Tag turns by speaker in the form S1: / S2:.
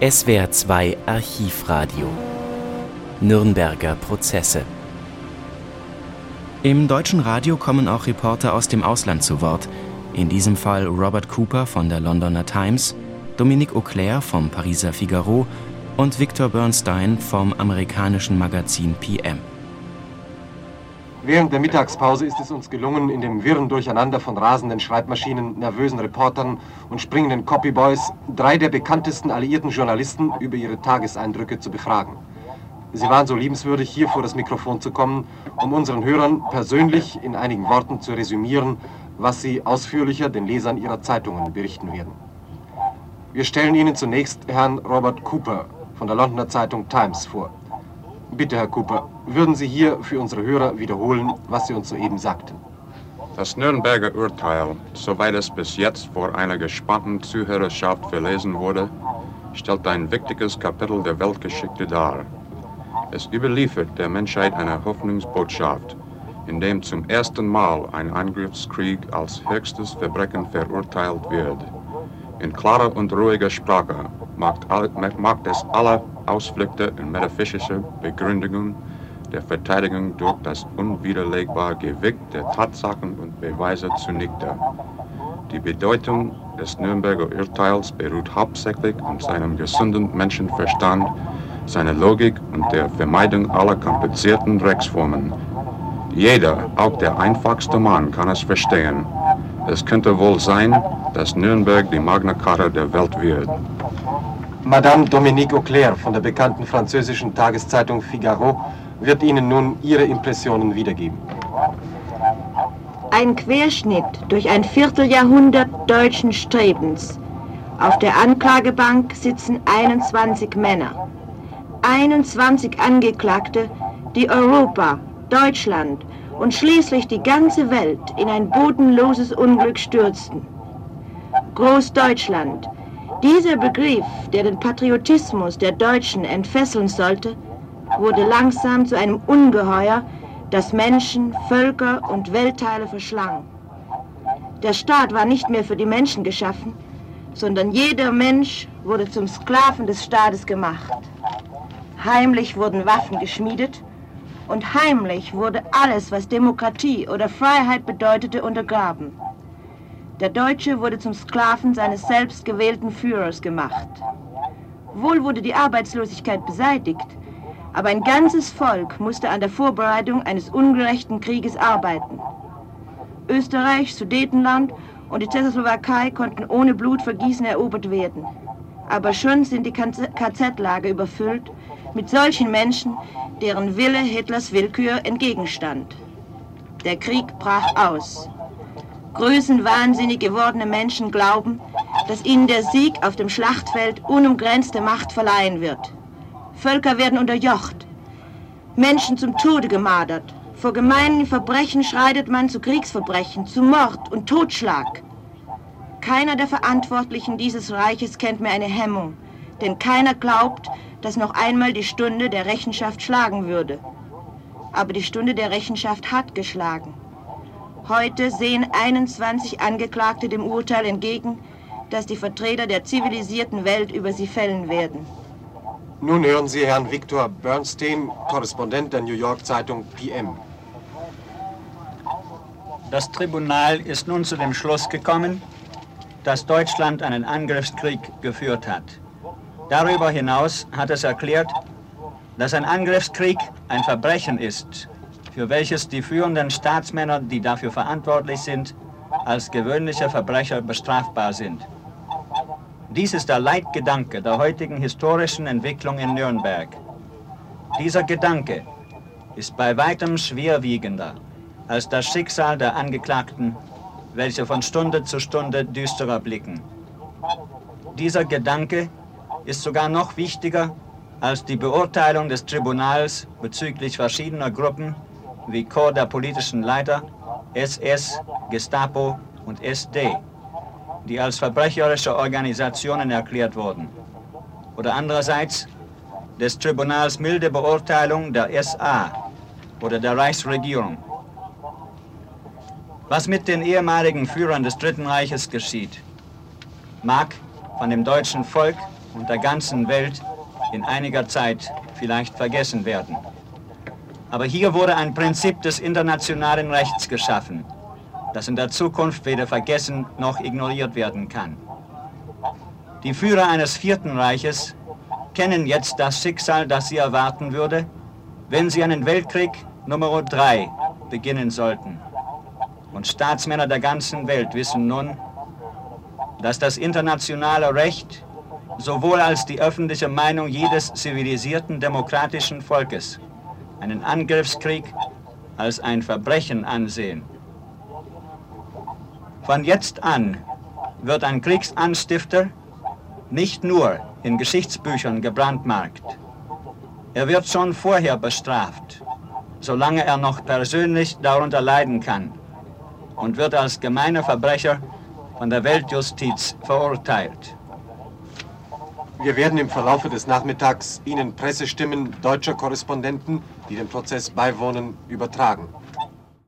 S1: SWR 2 Archivradio. Nürnberger Prozesse. Im deutschen Radio kommen auch Reporter aus dem Ausland zu Wort, in diesem Fall Robert Cooper von der Londoner Times, Dominique Auclair vom Pariser Figaro und Victor Bernstein vom amerikanischen Magazin PM.
S2: Während der Mittagspause ist es uns gelungen, in dem wirren Durcheinander von rasenden Schreibmaschinen, nervösen Reportern und springenden Copyboys drei der bekanntesten alliierten Journalisten über ihre Tageseindrücke zu befragen. Sie waren so liebenswürdig, hier vor das Mikrofon zu kommen, um unseren Hörern persönlich in einigen Worten zu resümieren, was sie ausführlicher den Lesern ihrer Zeitungen berichten werden. Wir stellen Ihnen zunächst Herrn Robert Cooper von der Londoner Zeitung Times vor. Bitte, Herr Cooper, würden Sie hier für unsere Hörer wiederholen, was Sie uns soeben sagten?
S3: Das Nürnberger Urteil, soweit es bis jetzt vor einer gespannten Zuhörerschaft verlesen wurde, stellt ein wichtiges Kapitel der Weltgeschichte dar. Es überliefert der Menschheit eine Hoffnungsbotschaft, in dem zum ersten Mal ein Angriffskrieg als höchstes Verbrechen verurteilt wird. In klarer und ruhiger Sprache macht, macht es alle Ausflüchte in metaphysische Begründungen der Verteidigung durch das unwiderlegbare Gewicht der Tatsachen und Beweise zunichte. Die Bedeutung des Nürnberger Urteils beruht hauptsächlich auf seinem gesunden Menschenverstand, seiner Logik und der Vermeidung aller komplizierten Rechtsformen. Jeder, auch der einfachste Mann, kann es verstehen. Es könnte wohl sein, dass Nürnberg die Magna Carta der Welt wird.
S2: Madame Dominique Auclair von der bekannten französischen Tageszeitung Figaro wird Ihnen nun Ihre Impressionen wiedergeben.
S4: Ein Querschnitt durch ein Vierteljahrhundert deutschen Strebens. Auf der Anklagebank sitzen 21 Männer. 21 Angeklagte, die Europa, Deutschland und schließlich die ganze Welt in ein bodenloses Unglück stürzten. Großdeutschland, dieser Begriff, der den Patriotismus der Deutschen entfesseln sollte, wurde langsam zu einem Ungeheuer, das Menschen, Völker und Weltteile verschlang. Der Staat war nicht mehr für die Menschen geschaffen, sondern jeder Mensch wurde zum Sklaven des Staates gemacht. Heimlich wurden Waffen geschmiedet und heimlich wurde alles, was Demokratie oder Freiheit bedeutete, untergraben. Der Deutsche wurde zum Sklaven seines selbstgewählten Führers gemacht. Wohl wurde die Arbeitslosigkeit beseitigt, aber ein ganzes Volk musste an der Vorbereitung eines ungerechten Krieges arbeiten. Österreich, Sudetenland und die Tschechoslowakei konnten ohne Blutvergießen erobert werden. Aber schon sind die KZ-Lager überfüllt mit solchen Menschen, deren Wille Hitlers Willkür entgegenstand. Der Krieg brach aus. Größenwahnsinnig gewordene Menschen glauben, dass ihnen der Sieg auf dem Schlachtfeld unumgrenzte Macht verleihen wird. Völker werden unterjocht, Menschen zum Tode gemartert. Vor gemeinen Verbrechen schreitet man zu Kriegsverbrechen, zu Mord und Totschlag. Keiner der Verantwortlichen dieses Reiches kennt mehr eine Hemmung, denn keiner glaubt, dass noch einmal die Stunde der Rechenschaft schlagen würde. Aber die Stunde der Rechenschaft hat geschlagen. Heute sehen 21 Angeklagte dem Urteil entgegen, das die Vertreter der zivilisierten Welt über sie fällen werden.
S2: Nun hören Sie Herrn Victor Bernstein, Korrespondent der New York Zeitung PM.
S5: Das Tribunal ist nun zu dem Schluss gekommen, dass Deutschland einen Angriffskrieg geführt hat. Darüber hinaus hat es erklärt, dass ein Angriffskrieg ein Verbrechen ist, für welches die führenden Staatsmänner, die dafür verantwortlich sind, als gewöhnliche Verbrecher bestrafbar sind. Dies ist der Leitgedanke der heutigen historischen Entwicklung in Nürnberg. Dieser Gedanke ist bei weitem schwerwiegender als das Schicksal der Angeklagten, welche von Stunde zu Stunde düsterer blicken. Dieser Gedanke ist sogar noch wichtiger als die Beurteilung des Tribunals bezüglich verschiedener Gruppen, wie Korps der politischen Leiter, SS, Gestapo und SD, die als verbrecherische Organisationen erklärt wurden. Oder andererseits des Tribunals milde Beurteilung der SA oder der Reichsregierung. Was mit den ehemaligen Führern des Dritten Reiches geschieht, mag von dem deutschen Volk und der ganzen Welt in einiger Zeit vielleicht vergessen werden. Aber hier wurde ein Prinzip des internationalen Rechts geschaffen, das in der Zukunft weder vergessen noch ignoriert werden kann. Die Führer eines Vierten Reiches kennen jetzt das Schicksal, das sie erwarten würde, wenn sie einen Weltkrieg Nummer 3 beginnen sollten. Und Staatsmänner der ganzen Welt wissen nun, dass das internationale Recht sowohl als die öffentliche Meinung jedes zivilisierten demokratischen Volkes einen Angriffskrieg als ein Verbrechen ansehen. Von jetzt an wird ein Kriegsanstifter nicht nur in Geschichtsbüchern gebrandmarkt. Er wird schon vorher bestraft, solange er noch persönlich darunter leiden kann und wird als gemeiner Verbrecher von der Weltjustiz verurteilt.
S2: Wir werden im Verlaufe des Nachmittags Ihnen Pressestimmen deutscher Korrespondenten, die dem Prozess beiwohnen, übertragen.